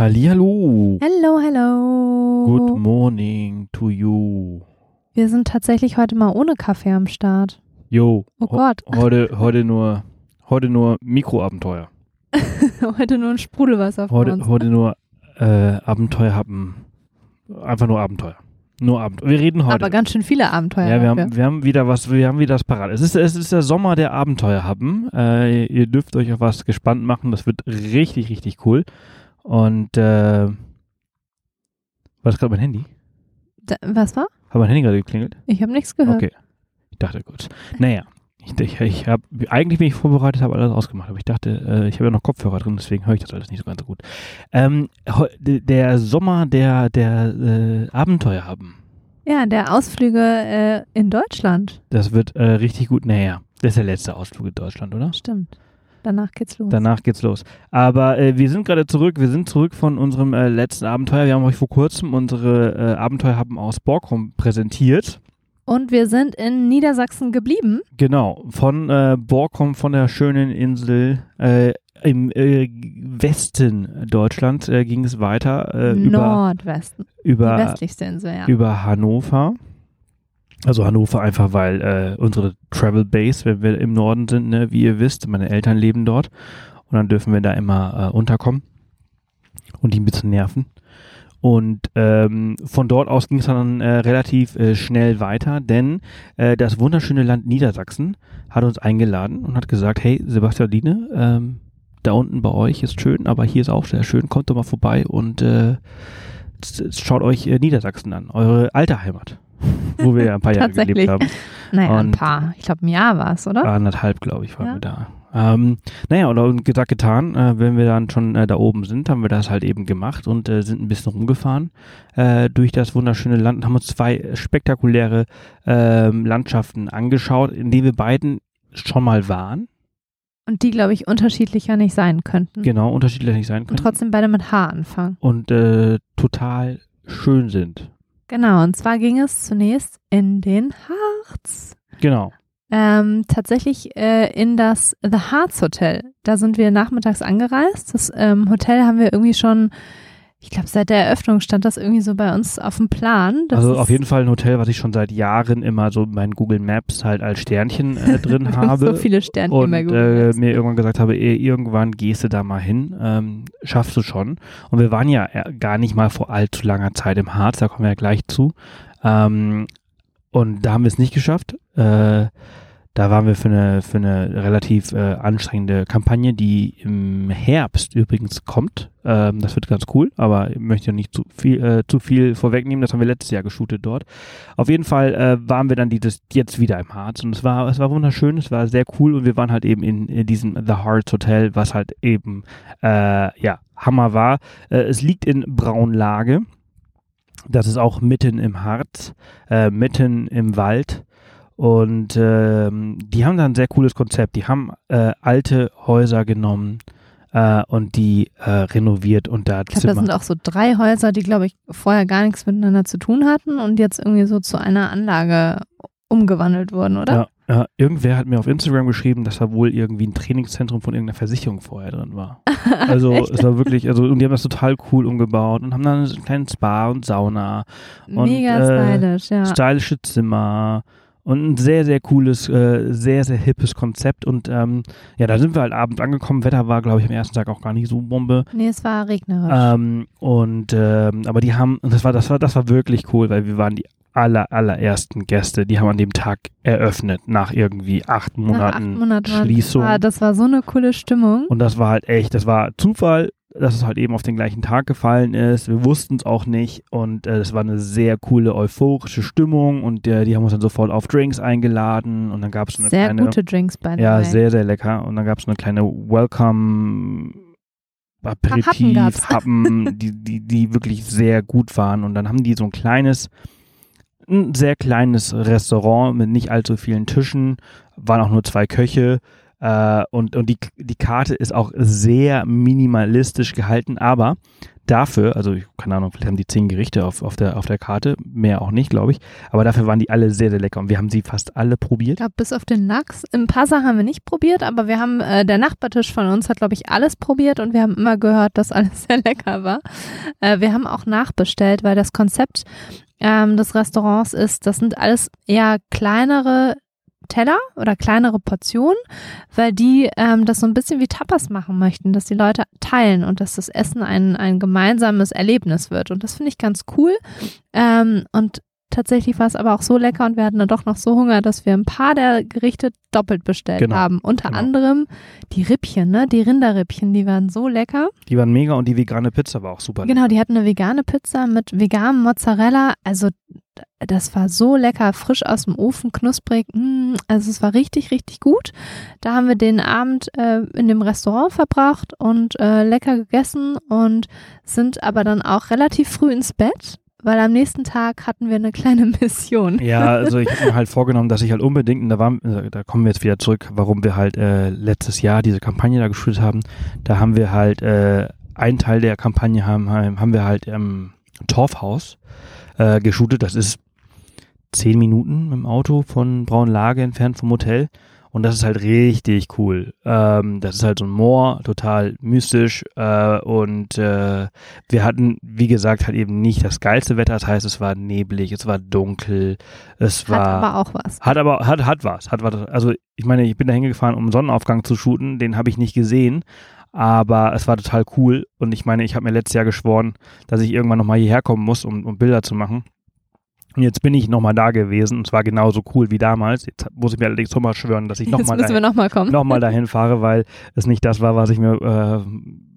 Hallihallo. Hello, hello. Good morning to you. Wir sind tatsächlich heute mal ohne Kaffee am Start. Jo. Oh Gott. Heute, heute nur, heute nur Mikroabenteuer. heute nur ein Sprudelwasser vor Heute, uns. heute nur äh, Abenteuer haben. Einfach nur Abenteuer. Nur Abenteuer. Wir reden heute. Aber ganz schön viele Abenteuer. ja, wir haben, wir haben wieder was, wir haben wieder das Parat. Es ist, es ist der Sommer der Abenteuer haben. Äh, ihr dürft euch auf was gespannt machen. Das wird richtig, richtig cool. Und äh, war das gerade mein Handy? Da, was war? Hat mein Handy gerade geklingelt? Ich habe nichts gehört. Okay. Ich dachte kurz. Naja, ich, ich, ich habe eigentlich bin ich vorbereitet, habe alles ausgemacht, aber ich dachte, äh, ich habe ja noch Kopfhörer drin, deswegen höre ich das alles nicht so ganz so gut. Ähm, der Sommer der, der äh, Abenteuer haben, Ja, der Ausflüge äh, in Deutschland. das wird äh, richtig gut. Naja, das ist der letzte Ausflug in Deutschland, oder? Stimmt. Danach geht's los. Danach geht's los. Aber äh, wir sind gerade zurück. Wir sind zurück von unserem äh, letzten Abenteuer. Wir haben euch vor kurzem unsere äh, Abenteuer haben aus Borkum präsentiert. Und wir sind in Niedersachsen geblieben. Genau, von äh, Borkum, von der schönen Insel äh, im äh, Westen Deutschlands äh, ging es weiter äh, über, Nordwesten. Die westlichste Insel, ja. über Hannover. Also Hannover einfach, weil äh, unsere Travel Base, wenn wir im Norden sind, ne, wie ihr wisst, meine Eltern leben dort und dann dürfen wir da immer äh, unterkommen und die ein bisschen nerven. Und ähm, von dort aus ging es dann äh, relativ äh, schnell weiter, denn äh, das wunderschöne Land Niedersachsen hat uns eingeladen und hat gesagt, hey Sebastian Line, ähm, da unten bei euch ist schön, aber hier ist auch sehr schön, kommt doch mal vorbei und äh, schaut euch äh, Niedersachsen an, eure alte Heimat, wo wir ja ein paar Jahre gelebt haben. naja, ein und- paar. Ich glaube, ein Jahr war es, oder? Anderthalb, glaube ich, waren Ja. wir da. Ähm, naja, und, und gesagt, getan, äh, wenn wir dann schon äh, da oben sind, haben wir das halt eben gemacht und äh, sind ein bisschen rumgefahren äh, durch das wunderschöne Land und haben uns zwei spektakuläre ähm, Landschaften angeschaut, in denen wir beiden schon mal waren. Und die, glaube ich, unterschiedlicher nicht sein könnten. Genau, unterschiedlich nicht sein Und können. trotzdem beide mit H anfangen. Und äh, total schön sind. Genau, und zwar ging es zunächst in den Harz. Genau. Ähm, tatsächlich äh, in das The Harz Hotel. Da sind wir nachmittags angereist. Das ähm, Hotel haben wir irgendwie schon, ich glaube, seit der Eröffnung stand das irgendwie so bei uns auf dem Plan. Das also auf jeden Fall ein Hotel, was ich schon seit Jahren immer so in meinen Google Maps halt als Sternchen äh, drin habe. so viele Sternchen und bei Google äh, Maps. mir irgendwann gesagt habe, eh, irgendwann gehst du da mal hin, ähm, schaffst du schon. Und wir waren ja äh, gar nicht mal vor allzu langer Zeit im Harz, da kommen wir ja gleich zu. Ähm, und da haben wir es nicht geschafft. Äh, da waren wir für eine, für eine relativ äh, anstrengende Kampagne, die im Herbst übrigens kommt. Ähm, das wird ganz cool, aber ich möchte ja nicht zu viel, äh, zu viel vorwegnehmen. Das haben wir letztes Jahr geshootet dort. Auf jeden Fall äh, waren wir dann dieses, jetzt wieder im Harz und es war, es war wunderschön, es war sehr cool und wir waren halt eben in, in diesem The Harz Hotel, was halt eben äh, ja Hammer war. Äh, es liegt in Braunlage. Das ist auch mitten im Harz, äh, mitten im Wald. Und ähm, die haben da ein sehr cooles Konzept. Die haben äh, alte Häuser genommen äh, und die äh, renoviert und da Ich glaube, Zimmer. das sind auch so drei Häuser, die, glaube ich, vorher gar nichts miteinander zu tun hatten und jetzt irgendwie so zu einer Anlage umgewandelt wurden, oder? Ja, ja, irgendwer hat mir auf Instagram geschrieben, dass da wohl irgendwie ein Trainingszentrum von irgendeiner Versicherung vorher drin war. Also es war wirklich, also und die haben das total cool umgebaut und haben dann einen kleinen Spa und Sauna, und, Mega äh, stylisch, ja. stylische Zimmer und ein sehr, sehr cooles, äh, sehr, sehr hippes Konzept. Und ähm, ja, da sind wir halt abends angekommen. Wetter war, glaube ich, am ersten Tag auch gar nicht so Bombe. Nee, es war regnerisch. Ähm, und ähm, aber die haben, das war, das war, das war wirklich cool, weil wir waren die aller, allerersten Gäste, die haben an dem Tag eröffnet, nach irgendwie acht Nach acht Monaten Monaten war- Schließung. Ah, das war so eine coole Stimmung. Und das war halt echt, das war Zufall, dass es halt eben auf den gleichen Tag gefallen ist. Wir wussten es auch nicht und äh, es war eine sehr coole, euphorische Stimmung und äh, die haben uns dann sofort auf Drinks eingeladen und dann gab es eine Sehr kleine, gute Drinks bei ja, sehr, sehr lecker und dann gab es eine kleine Welcome Happen Aperitif, gab's. Happen, die, die, die wirklich sehr gut waren und dann haben die so ein kleines ein sehr kleines Restaurant mit nicht allzu vielen Tischen, waren auch nur zwei Köche äh, und, und die, die Karte ist auch sehr minimalistisch gehalten, aber dafür, also keine Ahnung, vielleicht haben die zehn Gerichte auf, auf, der, auf der Karte, mehr auch nicht, glaube ich, aber dafür waren die alle sehr, sehr lecker und wir haben sie fast alle probiert. Ich glaube, bis auf den Lachs. Im Passa haben wir nicht probiert, aber wir haben, äh, der Nachbartisch von uns hat, glaube ich, alles probiert und wir haben immer gehört, dass alles sehr lecker war. Äh, wir haben auch nachbestellt, weil das Konzept ähm, des Restaurants ist, das sind alles eher kleinere Teller oder kleinere Portionen, weil die ähm, das so ein bisschen wie Tapas machen möchten, dass die Leute teilen und dass das Essen ein, ein gemeinsames Erlebnis wird. Und das finde ich ganz cool. Ähm, und Tatsächlich war es aber auch so lecker und wir hatten dann doch noch so Hunger, dass wir ein paar der Gerichte doppelt bestellt Genau, haben. Unter genau. anderem die Rippchen, ne? Die Rinderrippchen, die waren so lecker. Die waren mega und die vegane Pizza war auch super. Genau, die hatten eine vegane Pizza mit veganem Mozzarella. Also das war so lecker, frisch aus dem Ofen, knusprig. Mm, also es war richtig, richtig gut. Da haben wir den Abend äh, in dem Restaurant verbracht und äh, lecker gegessen und sind aber dann auch relativ früh ins Bett, weil am nächsten Tag hatten wir eine kleine Mission. Ja, also ich habe mir halt vorgenommen, dass ich halt unbedingt, da, war, da kommen wir jetzt wieder zurück, warum wir halt äh, letztes Jahr diese Kampagne da geschult haben. Da haben wir halt, äh, einen Teil der Kampagne haben, haben wir halt im Torfhaus äh, geshootet. Das ist zehn Minuten mit dem Auto von Braunlage entfernt vom Hotel. Und das ist halt richtig cool. Ähm, das ist halt so ein Moor, total mystisch. Äh, und äh, wir hatten, wie gesagt, halt eben nicht das geilste Wetter. Das heißt, es war neblig, es war dunkel, es Hat war. aber auch was. Hat aber, hat, hat was. Hat was. Also, ich meine, ich bin da hingefahren, um Sonnenaufgang zu shooten. Den habe ich nicht gesehen. Aber es war total cool. Und ich meine, ich habe mir letztes Jahr geschworen, dass ich irgendwann nochmal hierher kommen muss, um, um Bilder zu machen. Und jetzt bin ich nochmal da gewesen. Und es war genauso cool wie damals. Jetzt muss ich mir allerdings nochmal schwören, dass ich nochmal dahin, noch mal dahin fahre, weil es nicht das war, was ich mir, äh,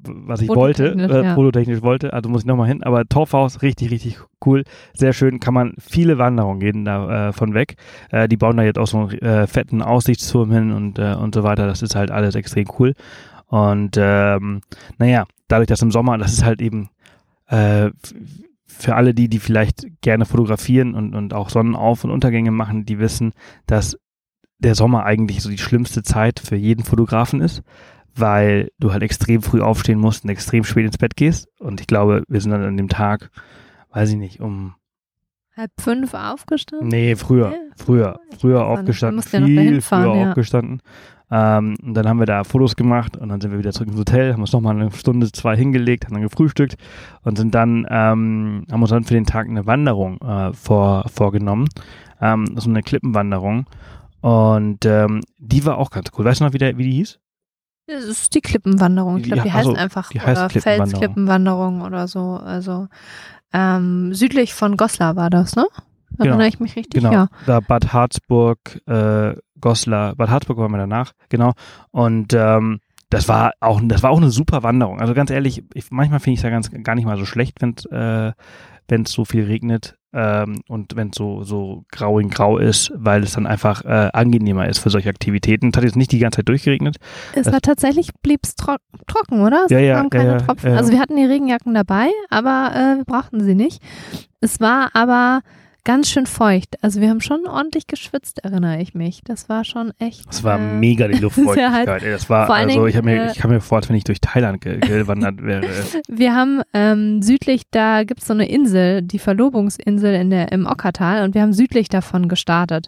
was ich wollte, äh, ja. fototechnisch wollte. Also muss ich nochmal hin. Aber Torfhaus, richtig, richtig cool. Sehr schön. Kann man viele Wanderungen gehen da äh, von weg. Äh, die bauen da jetzt auch so einen äh, fetten Aussichtsturm hin und, äh, und so weiter. Das ist halt alles extrem cool. Und ähm, naja, dadurch, dass im Sommer, das ist halt eben äh, für alle die, die vielleicht gerne fotografieren und, und auch Sonnenauf- und Untergänge machen, die wissen, dass der Sommer eigentlich so die schlimmste Zeit für jeden Fotografen ist, weil du halt extrem früh aufstehen musst und extrem spät ins Bett gehst. Und ich glaube, wir sind dann an dem Tag, weiß ich nicht, um, Halb fünf aufgestanden? nee, früher, Ja. früher, früher aufgestanden, viel fahren, früher ja. aufgestanden. Ähm, und dann haben wir da Fotos gemacht und dann sind wir wieder zurück ins Hotel, haben uns nochmal eine Stunde, zwei hingelegt, haben dann gefrühstückt und sind dann, ähm, haben uns dann für den Tag eine Wanderung äh, vor, vorgenommen. Ähm, so eine Klippenwanderung. Und ähm, die war auch ganz cool. Weißt du noch, wie, der, wie die hieß? Das ist die Klippenwanderung. Ich glaube, die ja, heißen also, einfach die heißt oder Klippenwanderung. Felsklippenwanderung oder so. Also ähm, südlich von Goslar war das, ne? Erinnere Genau. ich mich richtig? Genau, Ja. da Bad Harzburg, äh, Goslar, Bad Harzburg waren wir danach, genau. Und ähm, das war auch, das war auch eine super Wanderung. Also ganz ehrlich, ich, manchmal finde ich es ja ganz gar nicht mal so schlecht, wenn es äh, wenn's so viel regnet ähm, und wenn es so, so grau in grau ist, weil es dann einfach äh, angenehmer ist für solche Aktivitäten. Es hat jetzt nicht die ganze Zeit durchgeregnet. Es war tatsächlich, blieb es tro trocken, oder? Es Ja, ja, kamen keine ja, ja. Also wir hatten die Regenjacken dabei, aber äh, wir brauchten sie nicht. Es war aber ganz schön feucht. Also wir haben schon ordentlich geschwitzt, erinnere ich mich. Das war schon echt. Es war äh, mega die Luftfeuchtigkeit. halt ey. das war, also ich, mir, äh, ich kam mir vor, als wenn ich durch Thailand ge gewandert wäre. Wir haben ähm, südlich, da gibt es so eine Insel, die Verlobungsinsel in der, im Ockertal und wir haben südlich davon gestartet.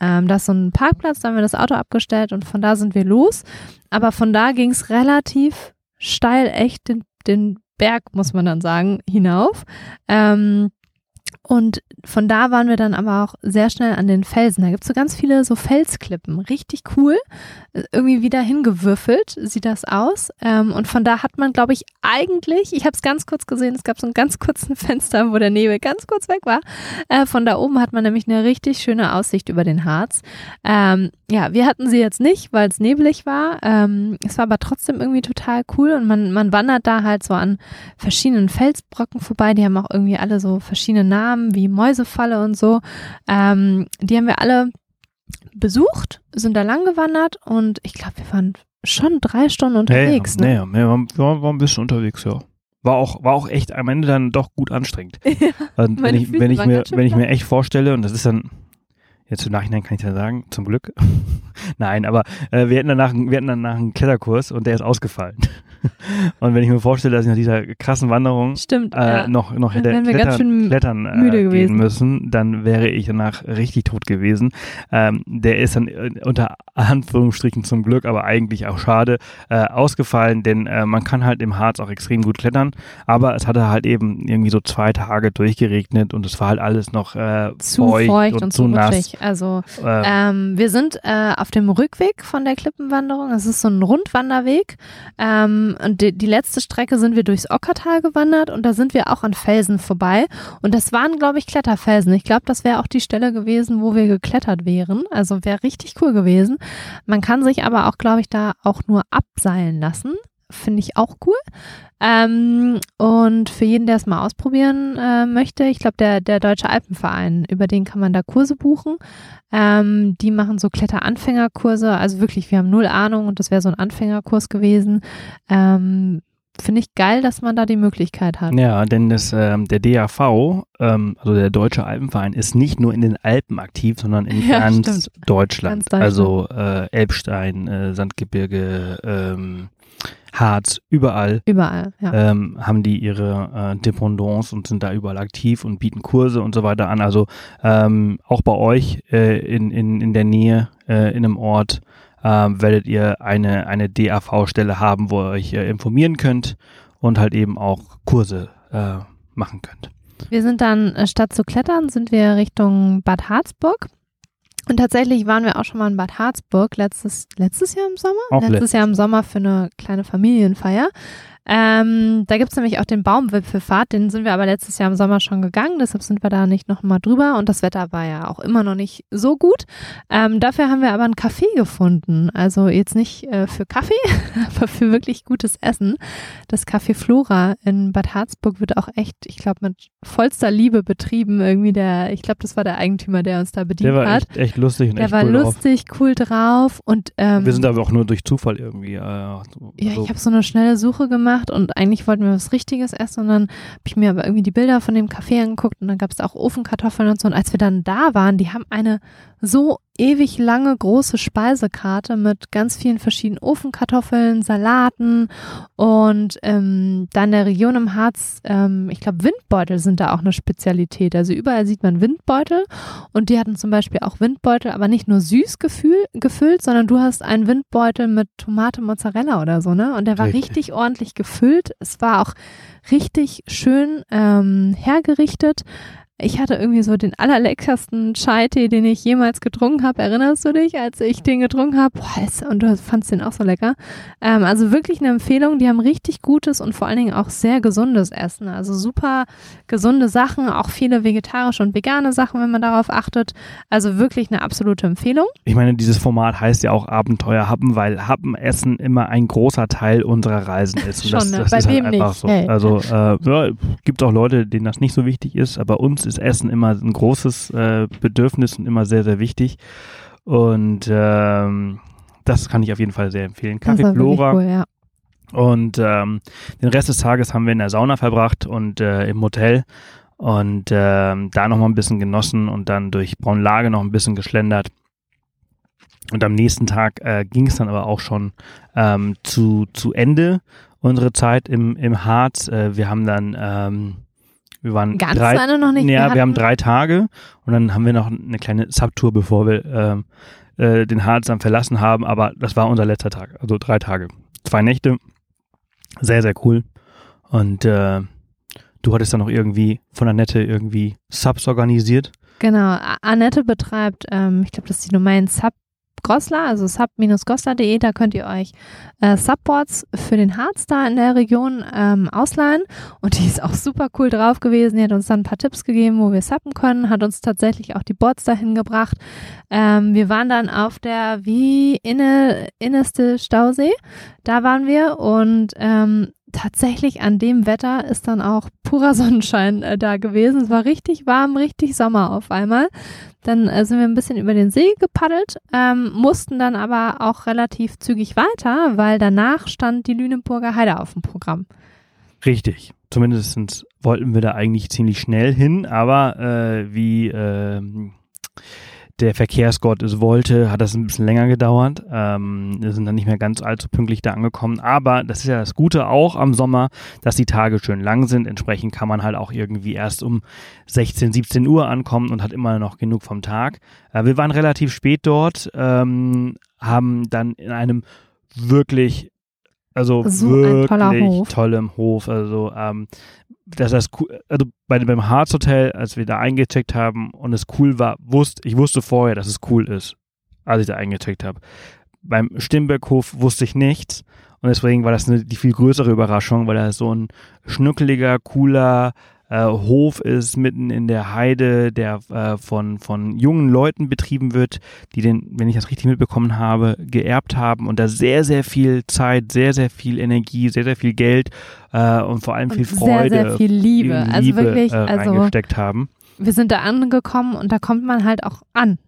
Ähm, da ist so ein Parkplatz, da haben wir das Auto abgestellt und von da sind wir los. Aber von da ging es relativ steil echt den, den Berg, muss man dann sagen, hinauf. Ähm, und von da waren wir dann aber auch sehr schnell an den Felsen. Da gibt es so ganz viele so Felsklippen. Richtig cool. Äh, Irgendwie wieder hingewürfelt sieht das aus. Ähm, und von da hat man, glaube ich, eigentlich, ich habe es ganz kurz gesehen, es gab so einen ganz kurzen Fenster, wo der Nebel ganz kurz weg war. Äh, von da oben hat man nämlich eine richtig schöne Aussicht über den Harz. Ähm, ja, wir hatten sie jetzt nicht, weil es neblig war. Ähm, es war aber trotzdem irgendwie total cool und man, man wandert da halt so an verschiedenen Felsbrocken vorbei. Die haben auch irgendwie alle so verschiedene Namen wie Mäusefalle und so. Ähm, die haben wir alle besucht, sind da lang gewandert und ich glaube, wir waren schon drei Stunden unterwegs. nee, ne? nee, wir waren, wir waren- ein bisschen unterwegs, ja. War auch, war auch echt am Ende dann doch gut anstrengend. Also wenn ich, Füße wenn ich mir, wenn ich mir echt vorstelle, und das ist dann, jetzt im Nachhinein kann ich ja sagen, zum Glück. Nein, aber äh, wir hatten danach, wir hatten danach einen Kletterkurs und der ist ausgefallen. und wenn ich mir vorstelle, dass ich nach dieser krassen Wanderung Stimmt. äh, ja. noch, noch hätte wären wir ganz klettern, schön klettern äh, müde gehen gewesen. müssen, dann wäre ich danach richtig tot gewesen. Ähm, der ist dann äh, unter Anführungsstrichen zum Glück, aber eigentlich auch schade, äh, ausgefallen, denn äh, man kann halt im Harz auch extrem gut klettern, aber es hatte halt eben irgendwie so zwei Tage durchgeregnet und es war halt alles noch äh, zu feucht, feucht, und, und zu nass. rutschig. Also Äh, ähm, wir sind auf dem Rückweg von der Klippenwanderung. Es ist so ein Rundwanderweg. Ähm, und die, die letzte Strecke sind wir durchs Ockertal gewandert und da sind wir auch an Felsen vorbei. Und das waren, glaube ich, Kletterfelsen. Ich glaube, das wäre auch die Stelle gewesen, wo wir geklettert wären. Also wäre richtig cool gewesen. Man kann sich aber auch, glaube ich, da auch nur abseilen lassen. Finde ich auch cool. Ähm, und für jeden, der es mal ausprobieren äh, möchte, ich glaube, der, der Deutsche Alpenverein, über den kann man da Kurse buchen. Ähm, die machen so Kletteranfängerkurse. Also wirklich, wir haben null Ahnung und das wäre so ein Anfängerkurs gewesen. Ähm, Finde ich geil, dass man da die Möglichkeit hat. Ja, denn das, ähm, der DAV, ähm, also der Deutsche Alpenverein, ist nicht nur in den Alpen aktiv, sondern in Ja, ganz. Deutschland. Ganz Deutschland. Also äh, Elbstein, äh, Sandgebirge, ähm, Harz, überall Überall, ja. ähm, haben die ihre äh, Dependance und sind da überall aktiv und bieten Kurse und so weiter an. Also ähm, auch bei euch äh, in, in, in der Nähe, äh, in einem Ort, ähm, werdet ihr eine, eine DAV-Stelle haben, wo ihr euch äh, informieren könnt und halt eben auch Kurse äh, machen könnt. Wir sind dann, äh, statt zu klettern, sind wir Richtung Bad Harzburg. Und tatsächlich waren wir auch schon mal in Bad Harzburg letztes, letztes Jahr im Sommer? Auch letztes letztes. Jahr im Sommer für eine kleine Familienfeier. Ähm, da gibt's nämlich auch den Baumwipfelfahrt, den sind wir aber letztes Jahr im Sommer schon gegangen, deshalb sind wir da nicht nochmal drüber und das Wetter war ja auch immer noch nicht so gut. Ähm, dafür haben wir aber ein Café gefunden, also jetzt nicht äh, für Kaffee, aber für wirklich gutes Essen. Das Café Flora in Bad Harzburg wird auch echt, ich glaube, mit vollster Liebe betrieben. Irgendwie der, ich glaube, das war der Eigentümer, der uns da bedient Der war hat. echt, echt lustig und der echt war cool drauf. lustig, cool drauf und ähm, Wir sind aber auch nur durch Zufall irgendwie. Äh, so, ja, ich habe so eine schnelle Suche gemacht und eigentlich wollten wir was Richtiges essen und dann habe ich mir aber irgendwie die Bilder von dem Café angeguckt und dann gab es auch Ofenkartoffeln und so. Und als wir dann da waren, die haben eine so ewig lange große Speisekarte mit ganz vielen verschiedenen Ofenkartoffeln, Salaten und ähm, da in der Region im Harz, ähm, ich glaube Windbeutel sind da auch eine Spezialität. Also überall sieht man Windbeutel und die hatten zum Beispiel auch Windbeutel, aber nicht nur süß gefühl, gefüllt, sondern du hast einen Windbeutel mit Tomate, Mozzarella oder so, ne? Und der war Richtig. richtig ordentlich gefüllt. Es war auch richtig schön ähm, hergerichtet. Ich hatte irgendwie so den allerleckersten Chai-Tee, den ich jemals getrunken habe. Erinnerst du dich, als ich den getrunken habe? Und du fandst den auch so lecker. Ähm, also wirklich eine Empfehlung. Die haben richtig gutes und vor allen Dingen auch sehr gesundes Essen. Also super gesunde Sachen, auch viele vegetarische und vegane Sachen, wenn man darauf achtet. Also wirklich eine absolute Empfehlung. Ich meine, dieses Format heißt ja auch Abenteuer Happen, weil Happenessen immer ein großer Teil unserer Reisen ist. Schon, das, ne? das Bei ist halt einfach nicht? so. Hey. Also äh, ja, gibt auch Leute, denen das nicht so wichtig ist, aber uns ist Essen immer ein großes äh, Bedürfnis und immer sehr, sehr wichtig. Und ähm, das kann ich auf jeden Fall sehr empfehlen. Kaffee Flora. cool, ja. Und ähm, den Rest des Tages haben wir in der Sauna verbracht und äh, im Hotel und ähm, da noch mal ein bisschen genossen und dann durch Braunlage noch ein bisschen geschlendert. Und am nächsten Tag äh, ging es dann aber auch schon ähm, zu, zu Ende, unsere Zeit im, im Harz. Äh, wir haben dann, ähm, wir waren Ganz drei, Ende noch nicht. ja, wir haben hatten- drei Tage und dann haben wir noch eine kleine Subtour, bevor wir ähm, äh, den Harz dann verlassen haben. Aber das war unser letzter Tag, also drei Tage, zwei Nächte, sehr sehr cool. Und äh, du hattest dann noch irgendwie von Annette irgendwie Subs organisiert. Genau, Annette betreibt, ähm, ich glaube, das ist die Domain Sub Goslar, also sub-goslar.de, da könnt ihr euch äh, Subboards für den Harz da in der Region ähm, ausleihen. Und die ist auch super cool drauf gewesen, die hat uns dann ein paar Tipps gegeben, wo wir suppen können, hat uns tatsächlich auch die Boards dahin gebracht. Ähm, wir waren dann auf der wie inne, innerste Stausee, da waren wir. Und ähm, tatsächlich an dem Wetter ist dann auch purer Sonnenschein äh, da gewesen. Es war richtig warm, richtig Sommer auf einmal. Dann äh, sind wir ein bisschen über den See gepaddelt, ähm, mussten dann aber auch relativ zügig weiter, weil danach stand die Lüneburger Heide auf dem Programm. Richtig. Zumindest wollten wir da eigentlich ziemlich schnell hin, aber äh, wie ähm, der Verkehrsgott es wollte, hat das ein bisschen länger gedauert. Ähm, wir sind dann nicht mehr ganz allzu pünktlich da angekommen. Aber das ist ja das Gute auch am Sommer, dass die Tage schön lang sind. Entsprechend kann man halt auch irgendwie erst um 16, 17 Uhr ankommen und hat immer noch genug vom Tag. Äh, wir waren relativ spät dort, ähm, haben dann in einem wirklich also So wirklich Hof. tollem Hof. Also ähm, das cool, also bei, beim Harz Hotel, als wir da eingecheckt haben und es cool war, wusste ich wusste vorher, dass es cool ist, als ich da eingecheckt habe. Beim Stimberghof wusste ich nichts und deswegen war das eine, die viel größere Überraschung, weil da so ein schnuckeliger, cooler äh, Hof ist mitten in der Heide, der äh, von, von jungen Leuten betrieben wird, die den, wenn ich das richtig mitbekommen habe, geerbt haben und da sehr, sehr viel Zeit, sehr, sehr viel Energie, sehr, sehr viel Geld äh, und vor allem Und viel sehr, Freude, sehr viel Liebe. Also Liebe wirklich, äh, also reingesteckt haben. wir sind da angekommen und da kommt man halt auch an.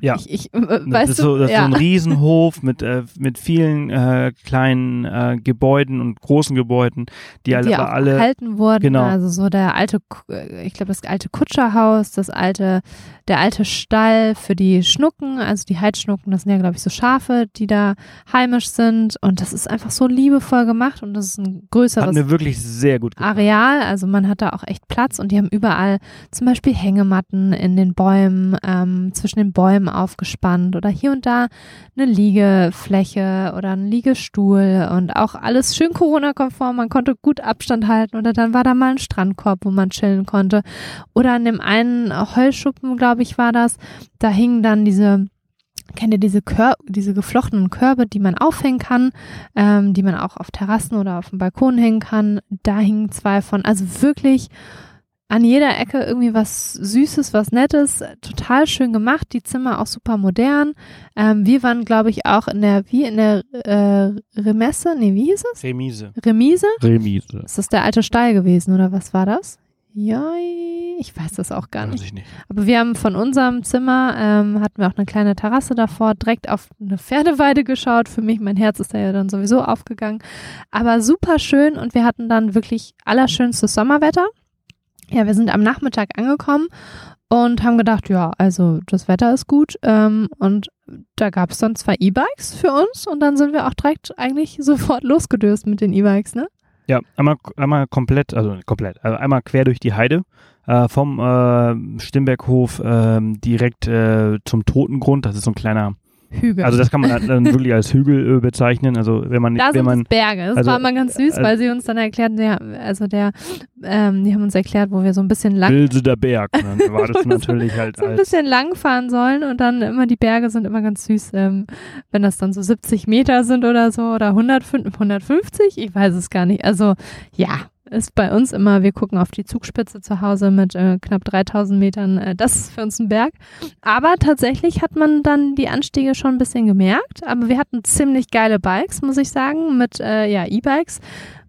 Ja. Ich, ich, äh, Das weißt ist du, so, das ist ja. so ein Riesenhof mit, äh, mit vielen äh, kleinen äh, Gebäuden und großen Gebäuden, die, alle, die aber auch alle erhalten wurden. genau. Also so der alte, äh, ich glaube das alte Kutscherhaus, das alte, der alte Stall für die Schnucken, also die Heidschnucken, das sind ja glaube ich so Schafe, die da heimisch sind und das ist einfach so liebevoll gemacht und das ist ein hat größeres mir wirklich sehr gut gefallen. Areal, also man hat da auch echt Platz und die haben überall zum Beispiel Hängematten in den Bäumen, ähm, zwischen den Bäumen aufgespannt oder hier und da eine Liegefläche oder ein Liegestuhl und auch alles schön Corona-konform, man konnte gut Abstand halten oder dann war da mal ein Strandkorb, wo man chillen konnte oder an dem einen Heuschuppen, glaube ich, war das, da hingen dann diese Kennt ihr diese, Kör diese geflochtenen Körbe, die man aufhängen kann, ähm, die man auch auf Terrassen oder auf dem Balkon hängen kann? Da hingen zwei von. Also wirklich an jeder Ecke irgendwie was Süßes, was Nettes, total schön gemacht. Die Zimmer auch super modern. Ähm, wir waren, glaube ich, auch in der, wie in der äh, Remesse, nee, wie hieß es? Remise. Remise? Remise. Ist das der alte Stall gewesen oder was war das? Ja, ich weiß das auch gar Weiß nicht. ich nicht. Aber wir haben von unserem Zimmer, ähm, hatten wir auch eine kleine Terrasse davor, direkt auf eine Pferdeweide geschaut. Für mich, mein Herz ist da ja dann sowieso aufgegangen. Aber super schön und wir hatten dann wirklich allerschönstes Sommerwetter. Ja, wir sind am Nachmittag angekommen und haben gedacht, ja, also das Wetter ist gut. Ähm, und da gab es dann zwei E-Bikes für uns und dann sind wir auch direkt eigentlich sofort losgedöst mit den E-Bikes, ne? Ja, einmal, einmal komplett, also komplett, also einmal quer durch die Heide äh, vom äh, Stimberghof ähm, direkt äh, zum Totengrund. Das ist so ein kleiner, Hügel. also das kann man dann wirklich als Hügel äh, bezeichnen. Also wenn man, Da wenn sind man Berge. Das also, war immer ganz süß, äh, weil sie uns dann erklärten, der, also der, ähm, die haben uns erklärt, wo wir so ein bisschen lang, Bilse der Berg. Dann war das natürlich halt so ein bisschen lang fahren sollen und dann immer die Berge sind immer ganz süß, ähm, wenn das dann so 70 Meter sind oder so oder 105, 150, ich weiß es gar nicht. Also ja, ist bei uns immer, wir gucken auf die Zugspitze zu Hause mit äh, knapp 3000 Metern, äh, das ist für uns ein Berg. Aber tatsächlich hat man dann die Anstiege schon ein bisschen gemerkt, aber wir hatten ziemlich geile Bikes, muss ich sagen, mit äh, ja, E-Bikes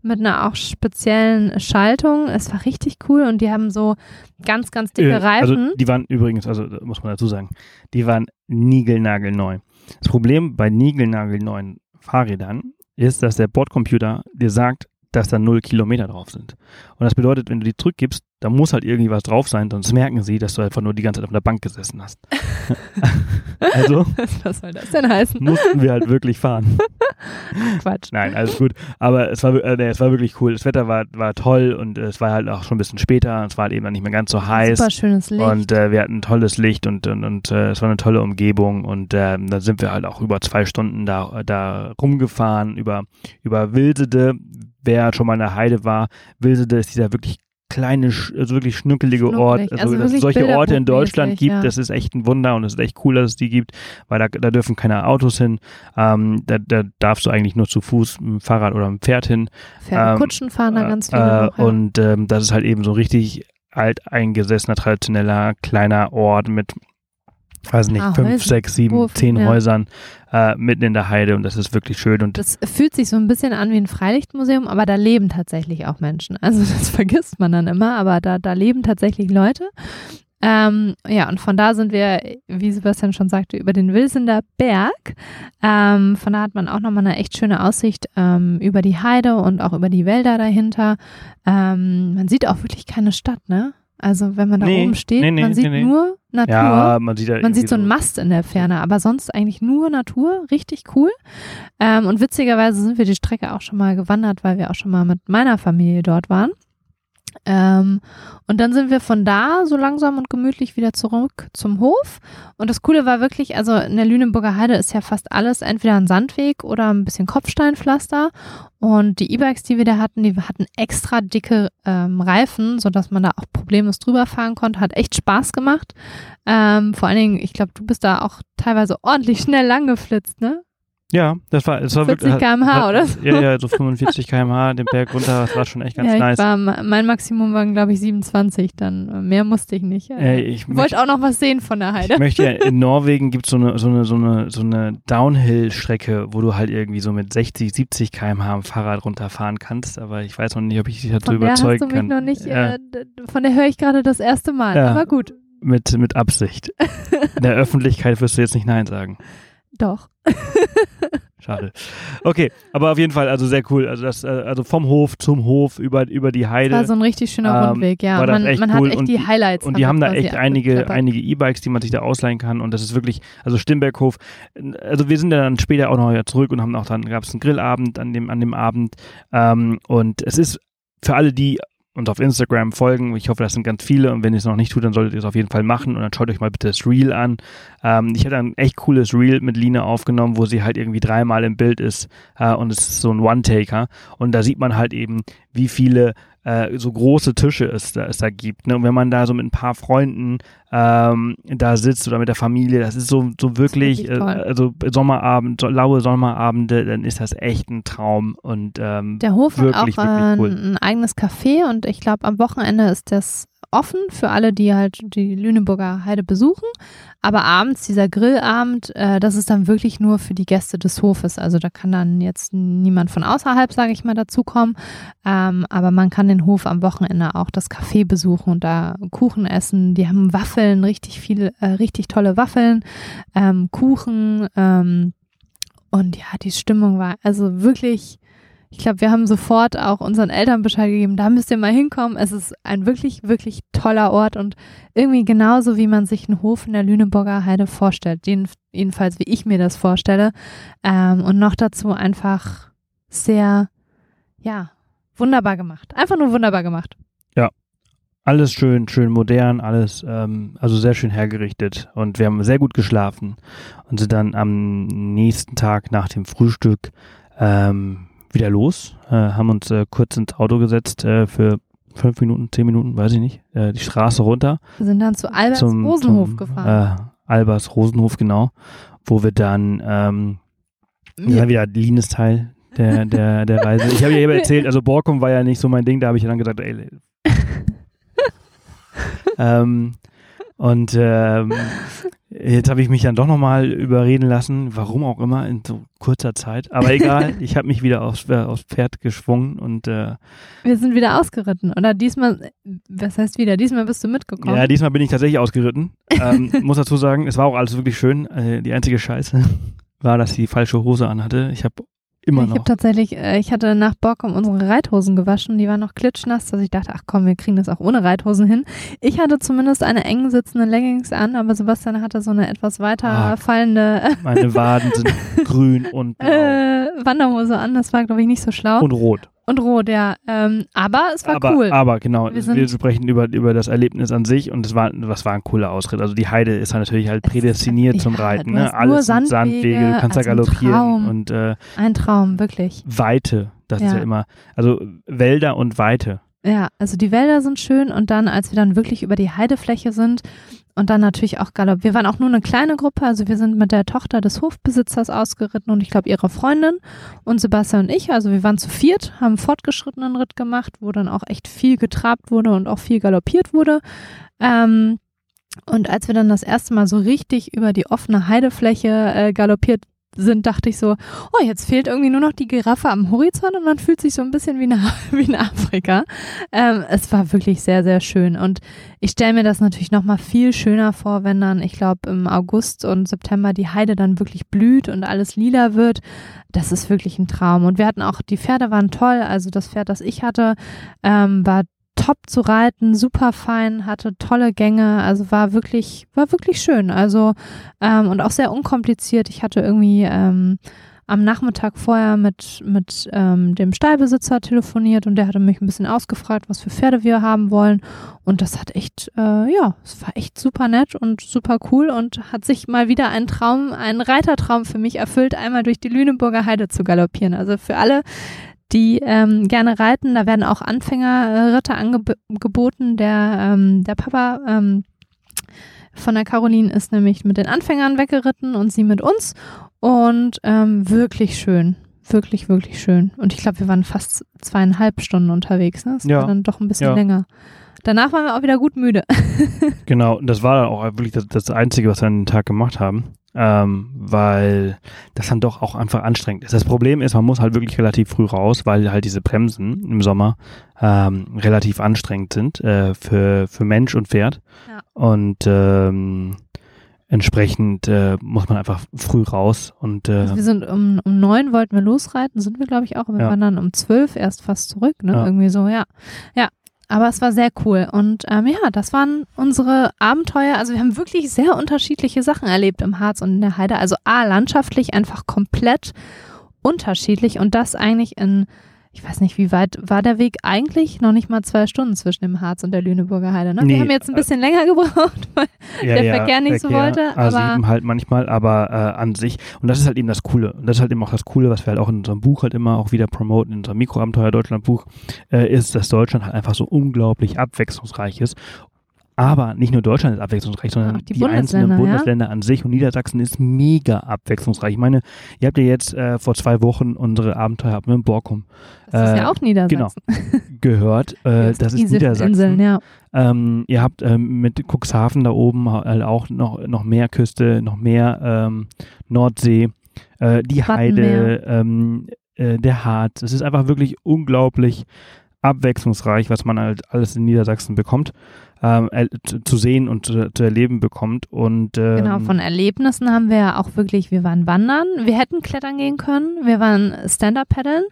mit einer auch speziellen Schaltung. Es war richtig cool und die haben so ganz, ganz dicke Äh, Reifen. Also die waren übrigens, also da muss man dazu sagen, die waren niegelnagelneu. Das Problem bei niegelnagelneuen Fahrrädern ist, dass der Bordcomputer dir sagt, dass da null Kilometer drauf sind. Und das bedeutet, wenn du die zurückgibst, da muss halt irgendwie was drauf sein, sonst merken sie, dass du einfach nur die ganze Zeit auf der Bank gesessen hast. also Was soll das denn heißen? mussten wir halt wirklich fahren. Quatsch. Nein, alles gut. Aber es war, äh, nee, es war wirklich cool. Das Wetter war, war toll und äh, es war halt auch schon ein bisschen später. Es war halt eben dann nicht mehr ganz so heiß. Super schönes Licht. Und äh, wir hatten tolles Licht und, und, und äh, es war eine tolle Umgebung und ähm, da sind wir halt auch über zwei Stunden da, da rumgefahren, über, über Wilsede. Wer schon mal in der Heide war, Wilsede ist dieser wirklich kleine, also wirklich schnuckelige Ort. Schnuckelig. Also, Also dass es solche Orte in Deutschland gibt, ja. das ist echt ein Wunder und es ist echt cool, dass es die gibt, weil da, da dürfen keine Autos hin. Ähm, da, da darfst du eigentlich nur zu Fuß, mit dem Fahrrad oder mit dem Pferd hin. Pferde, ähm, Kutschen fahren da ganz viele. Äh, noch, ja. Und ähm, das ist halt eben so richtig alteingesessener, traditioneller, kleiner Ort mit, weiß nicht, Ah, fünf, Häuser, sechs, sieben, Hofen, zehn ja. Häusern äh, mitten in der Heide und das ist wirklich schön. Und das fühlt sich so ein bisschen an wie ein Freilichtmuseum, aber da leben tatsächlich auch Menschen. Also das vergisst man dann immer, aber da, da leben tatsächlich Leute. Ähm, ja, und von da sind wir, wie Sebastian schon sagte, über den Wilsender Berg. Ähm, von da hat man auch nochmal eine echt schöne Aussicht ähm, über die Heide und auch über die Wälder dahinter. Ähm, man sieht auch wirklich keine Stadt, ne? Also wenn man da Nee, oben steht, nee, nee, man sieht nur Natur. Ja, man sieht ja Man sieht so einen Mast in der Ferne, aber sonst eigentlich nur Natur, richtig cool. Ähm, und witzigerweise sind wir die Strecke auch schon mal gewandert, weil wir auch schon mal mit meiner Familie dort waren. Ähm, und dann sind wir von da so langsam und gemütlich wieder zurück zum Hof. Und das Coole war wirklich, also in der Lüneburger Heide ist ja fast alles entweder ein Sandweg oder ein bisschen Kopfsteinpflaster. Und die E-Bikes, die wir da hatten, die hatten extra dicke ähm, Reifen, sodass man da auch problemlos drüber fahren konnte. Hat echt Spaß gemacht. Ähm, vor allen Dingen, ich glaube, du bist da auch teilweise ordentlich schnell lang geflitzt, ne? Ja, das war, das war 40 wirklich. km/h oder so. Ja, ja, so 45 km/h den Berg runter, das war schon echt ganz ja, nice. war, mein Maximum waren, glaube ich, 27 dann. Mehr musste ich nicht. Äh, ich wollte auch noch was sehen von der Heide. Ich möchte ja, in Norwegen gibt so eine, so eine, so eine, so eine Downhill-Strecke, wo du halt irgendwie so mit 60, 70 km/h am Fahrrad runterfahren kannst, aber ich weiß noch nicht, ob ich dich dazu der hast du überzeugen mich kann. noch nicht, ja, äh, von der höre ich gerade das erste Mal. Ja. Aber gut, mit, mit Absicht. In der Öffentlichkeit wirst du jetzt nicht Nein sagen. Doch. Schade. Okay, aber auf jeden Fall, also sehr cool. Also das, äh, also vom Hof zum Hof über, über die Heide. War so ein richtig schöner Ähm, Rundweg, ja. das Man, man cool hat echt und die Highlights. Und die haben da echt einige, einige E-Bikes, die man sich da ausleihen kann. Und das ist wirklich, also Stimberghof, also wir sind ja dann später auch noch zurück und haben auch dann, gab es einen Grillabend an dem, an dem Abend. Ähm, und es ist für alle, die uns auf Instagram folgen, ich hoffe, das sind ganz viele und wenn ihr es noch nicht tut, dann solltet ihr es auf jeden Fall machen und dann schaut euch mal bitte das Reel an. Ähm, ich hatte ein echt cooles Reel mit Lina aufgenommen, wo sie halt irgendwie dreimal im Bild ist äh, und es ist so ein One-Taker und da sieht man halt eben, wie viele äh, so große Tische es da, es da gibt. Ne? Und wenn man da so mit ein paar Freunden ähm, da sitzt oder mit der Familie, das ist so, so wirklich, wirklich äh, also Sommerabend, so, laue Sommerabende, dann ist das echt ein Traum und ähm, Der Hof wirklich, hat auch wirklich äh, cool. ein eigenes Café und ich glaube, am Wochenende ist das offen für alle, die halt die Lüneburger Heide besuchen. Aber abends, dieser Grillabend, äh, das ist dann wirklich nur für die Gäste des Hofes. Also da kann dann jetzt niemand von außerhalb, sage ich mal, dazukommen. Ähm, aber man kann den Hof am Wochenende auch das Café besuchen und da Kuchen essen. Die haben Waffeln, richtig viele, äh, richtig tolle Waffeln, ähm, Kuchen. Ähm, und ja, die Stimmung war also wirklich ich glaube, wir haben sofort auch unseren Eltern Bescheid gegeben, da müsst ihr mal hinkommen. Es ist ein wirklich, wirklich toller Ort und irgendwie genauso, wie man sich einen Hof in der Lüneburger Heide vorstellt. Jeden, jedenfalls, wie ich mir das vorstelle. Ähm, und noch dazu einfach sehr, ja, wunderbar gemacht. Einfach nur wunderbar gemacht. alles schön, schön modern, alles, ähm, also sehr schön hergerichtet. Und wir haben sehr gut geschlafen und sind dann am nächsten Tag nach dem Frühstück ähm, wieder los, äh, haben uns äh, kurz ins Auto gesetzt äh, für fünf Minuten, zehn Minuten, weiß ich nicht, äh, die Straße runter. Wir sind dann zu Alberts zum, Rosenhof zum, gefahren. Äh, Albers Rosenhof, genau, wo wir dann, ähm, war wieder Lines Teil der, der, der Reise. Ich habe ja eben erzählt, also Borkum war ja nicht so mein Ding, da habe ich ja dann gesagt, ey, ähm, und ähm, jetzt habe ich mich dann doch nochmal überreden lassen, warum auch immer, in so kurzer Zeit. Aber egal, ich habe mich wieder aufs, äh, aufs Pferd geschwungen und äh, Wir sind wieder ausgeritten. Oder diesmal, was heißt wieder? Diesmal bist du mitgekommen. ja, diesmal bin ich tatsächlich ausgeritten. Ähm, muss dazu sagen, es war auch alles wirklich schön. Äh, die einzige Scheiße war, dass sie die falsche Hose anhatte. Ich habe immer ich habe noch. tatsächlich, äh, ich hatte nach Borkum unsere Reithosen gewaschen, die waren noch klitschnass, dass ich dachte, ach komm, wir kriegen das auch ohne Reithosen hin. Ich hatte zumindest eine eng sitzende Leggings an, aber Sebastian hatte so eine etwas weiter Ah. fallende Meine Waden sind grün und blau äh, Wanderhose an. Das war, glaube ich, nicht so schlau. und rot. Und rot, ja. Ähm, aber es war aber, cool. aber genau, Wir wir, sprechen über, über das Erlebnis an sich und es war, das war ein cooler Ausritt. Also die Heide ist halt natürlich halt Es- prädestiniert ja, zum Reiten. du Ne? nur Alles Sandwege, Sandwege, du kannst da galoppieren und äh, Ein Traum, wirklich. Weite. Das ist Ja. ja immer, also Wälder und Weite. Ja, also die Wälder sind schön und dann, als wir dann wirklich über die Heidefläche sind und dann natürlich auch Galopp. Wir waren auch nur eine kleine Gruppe, also wir sind mit der Tochter des Hofbesitzers ausgeritten und ich glaube ihre Freundin und Sebastian und ich, also wir waren zu viert, haben einen fortgeschrittenen Ritt gemacht, wo dann auch echt viel getrabt wurde und auch viel galoppiert wurde. Ähm, und als wir dann das erste Mal so richtig über die offene Heidefläche äh, galoppiert sind, dachte ich so, oh, jetzt fehlt irgendwie nur noch die Giraffe am Horizont und man fühlt sich so ein bisschen wie in, wie in Afrika. Ähm, es war wirklich sehr, sehr schön. Und ich stelle mir das natürlich nochmal viel schöner vor, wenn dann, ich glaube, im August und September die Heide dann wirklich blüht und alles lila wird. Das ist wirklich ein Traum. Und wir hatten auch, die Pferde waren toll. Also das Pferd, das ich hatte, ähm, war top zu reiten, super fein, hatte tolle Gänge, also war wirklich, war wirklich schön. Also ähm, und auch sehr unkompliziert. Ich hatte irgendwie ähm, am Nachmittag vorher mit, mit ähm, dem Stallbesitzer telefoniert und der hatte mich ein bisschen ausgefragt, was für Pferde wir haben wollen. Und das hat echt, äh, ja, es war echt super nett und super cool und hat sich mal wieder ein Traum, ein Reitertraum für mich erfüllt, einmal durch die Lüneburger Heide zu galoppieren. Also für alle, die ähm, gerne reiten, da werden auch Anfängerritter angeboten. Der, ähm, der Papa ähm, von der Caroline ist nämlich mit den Anfängern weggeritten und sie mit uns. Und ähm, wirklich schön. Wirklich, wirklich schön. Und ich glaube, wir waren fast zweieinhalb Stunden unterwegs. Ne? Das Ja. war dann doch ein bisschen Ja. länger. Danach waren wir auch wieder gut müde. Genau, und das war dann auch wirklich das, das Einzige, was wir an den Tag gemacht haben, ähm, weil das dann doch auch einfach anstrengend ist. Das Problem ist, man muss halt wirklich relativ früh raus, weil halt diese Bremsen im Sommer ähm, relativ anstrengend sind äh, für, für Mensch und Pferd. Ja. Und ähm, entsprechend äh, muss man einfach früh raus und äh, Also wir sind um, um neun wollten wir losreiten, sind wir, glaube ich, auch. Und wir Ja. waren dann um zwölf erst fast zurück, ne? Ja. Irgendwie so, ja. Ja. Aber es war sehr cool. Und ähm, ja, das waren unsere Abenteuer. Also wir haben wirklich sehr unterschiedliche Sachen erlebt im Harz und in der Heide. Also A, landschaftlich einfach komplett unterschiedlich und das eigentlich in, ich weiß nicht, wie weit war der Weg eigentlich? Noch nicht mal zwei Stunden zwischen dem Harz und der Lüneburger Heide. Ne? Nee, wir haben jetzt ein bisschen länger gebraucht, weil ja, der ja, Verkehr nicht so wollte, A7 aber- halt manchmal, aber äh, an sich. Und das ist halt eben das Coole. Und das ist halt eben auch das Coole, was wir halt auch in unserem Buch halt immer auch wieder promoten, in unserem Mikroabenteuer Deutschland Buch, äh, ist, dass Deutschland halt einfach so unglaublich abwechslungsreich ist. Aber nicht nur Deutschland ist abwechslungsreich, sondern Auch die die, einzelnen Bundesländer, ja? An sich. Und Niedersachsen ist mega abwechslungsreich. Ich meine, ihr habt ja jetzt äh, vor zwei Wochen unsere Abenteuer mit Borkum das ist Äh, ja auch Niedersachsen. gehört. Äh, das ist Niedersachsen. Inseln, ja. Ähm, ihr habt ähm, mit Cuxhaven da oben halt auch noch, noch mehr Küste, noch mehr ähm, Nordsee, äh, die Heide, ähm, äh, der Harz. Es ist einfach wirklich unglaublich abwechslungsreich, was man halt alles in Niedersachsen bekommt, ähm, zu, sehen und zu, zu erleben bekommt. Und ähm, Genau, von Erlebnissen haben wir ja auch wirklich, wir waren wandern, wir hätten klettern gehen können, wir waren Stand-Up-Paddeln.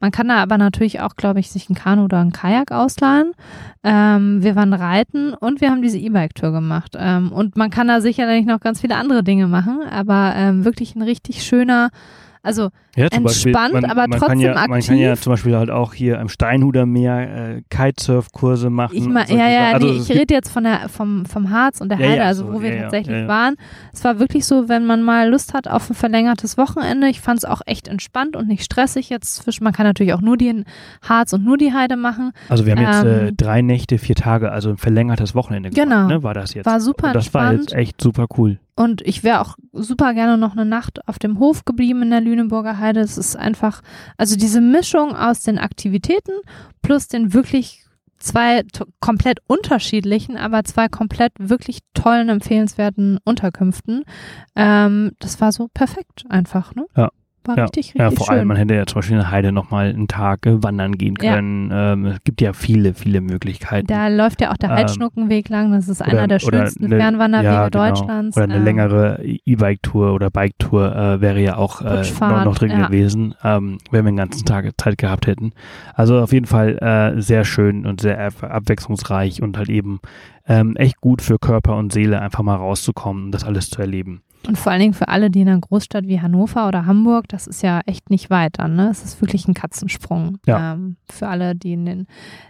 Man kann da aber natürlich auch, glaube ich, sich ein Kanu oder ein Kajak ausleihen. Ähm, wir waren reiten und wir haben diese E-Bike-Tour gemacht. Ähm, und man kann da sicherlich noch ganz viele andere Dinge machen, aber ähm, wirklich ein richtig schöner, also ja, entspannt, man, aber man trotzdem ja, Man kann ja aktiv. zum Beispiel halt auch hier am Steinhuder Meer äh, Kitesurf-Kurse machen. Ich solche ja, ja. Also nee, ich rede jetzt von der, vom, vom Harz und der Ja, Heide, also so, wo wir tatsächlich waren. Es war wirklich so, wenn man mal Lust hat auf ein verlängertes Wochenende. Ich fand es auch echt entspannt und nicht stressig jetzt zwischen. Man kann natürlich auch nur den Harz und nur die Heide machen. Also wir haben jetzt äh, Ähm, drei Nächte, vier Tage, also ein verlängertes Wochenende gemacht, Genau. ne, war das jetzt. War super Und das war entspannt. jetzt echt super cool. Und ich wäre auch super gerne noch eine Nacht auf dem Hof geblieben in der Lüneburger Heide. Es ist einfach, also diese Mischung aus den Aktivitäten plus den wirklich zwei komplett unterschiedlichen, aber zwei komplett wirklich tollen, empfehlenswerten Unterkünften. Ähm, das war so perfekt einfach, ne? Ja. War Ja. richtig, richtig Ja, vor schön. allem, man hätte ja zum Beispiel in der Heide nochmal einen Tag äh, wandern gehen Ja. können. Ähm, es gibt ja viele, viele Möglichkeiten. da läuft ja auch der Ähm, Heidschnuckenweg lang. Das ist oder- einer der oder schönsten eine- Fernwanderwege ja, genau. Deutschlands. Oder eine Ähm, längere E-Bike-Tour oder Bike-Tour äh, wäre ja auch äh, noch, noch drin ja. gewesen, ähm, wenn wir den ganzen Tag Zeit gehabt hätten. Also auf jeden Fall äh, sehr schön und sehr ab- abwechslungsreich und halt eben ähm, echt gut für Körper und Seele, einfach mal rauszukommen und das alles zu erleben. Und vor allen Dingen für alle, die in einer Großstadt wie Hannover oder Hamburg, das ist ja echt nicht weit dann, ne? Es ist wirklich ein Katzensprung. Ja. Ähm, für alle, die in, den,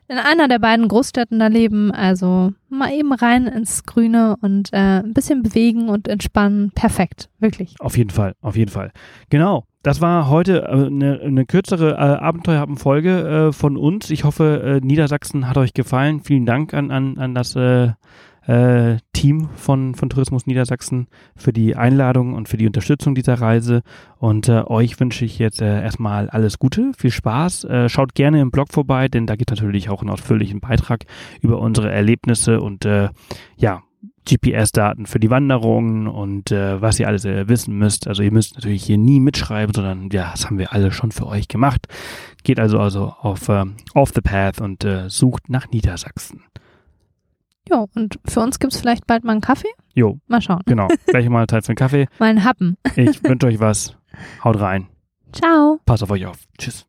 in einer der beiden Großstädten da leben. Also mal eben rein ins Grüne und äh, ein bisschen bewegen und entspannen. Perfekt, wirklich. Auf jeden Fall, auf jeden Fall. Genau. Das war heute äh, eine, eine kürzere äh, Abenteuerhappen-Folge äh, von uns. Ich hoffe, äh, Niedersachsen hat euch gefallen. Vielen Dank an, an, an das äh, äh, Team von, von Tourismus Niedersachsen für die Einladung und für die Unterstützung dieser Reise. Und äh, euch wünsche ich jetzt äh, erstmal alles Gute, viel Spaß. Äh, schaut gerne im Blog vorbei, denn da gibt es natürlich auch einen ausführlichen Beitrag über unsere Erlebnisse und äh, ja, GPS-Daten für die Wanderungen und äh, was ihr alles äh, wissen müsst. Also ihr müsst natürlich hier nie mitschreiben, sondern ja, das haben wir alle schon für euch gemacht. Geht also also auf ähm, Off the Path und äh, sucht nach Niedersachsen. Ja, und für uns gibt es vielleicht bald mal einen Kaffee. Jo, Mal schauen. genau. Gleich mal für einen Kaffee. Mal einen Happen. Ich wünsche euch was. Haut rein. Ciao. Passt auf euch auf. Tschüss.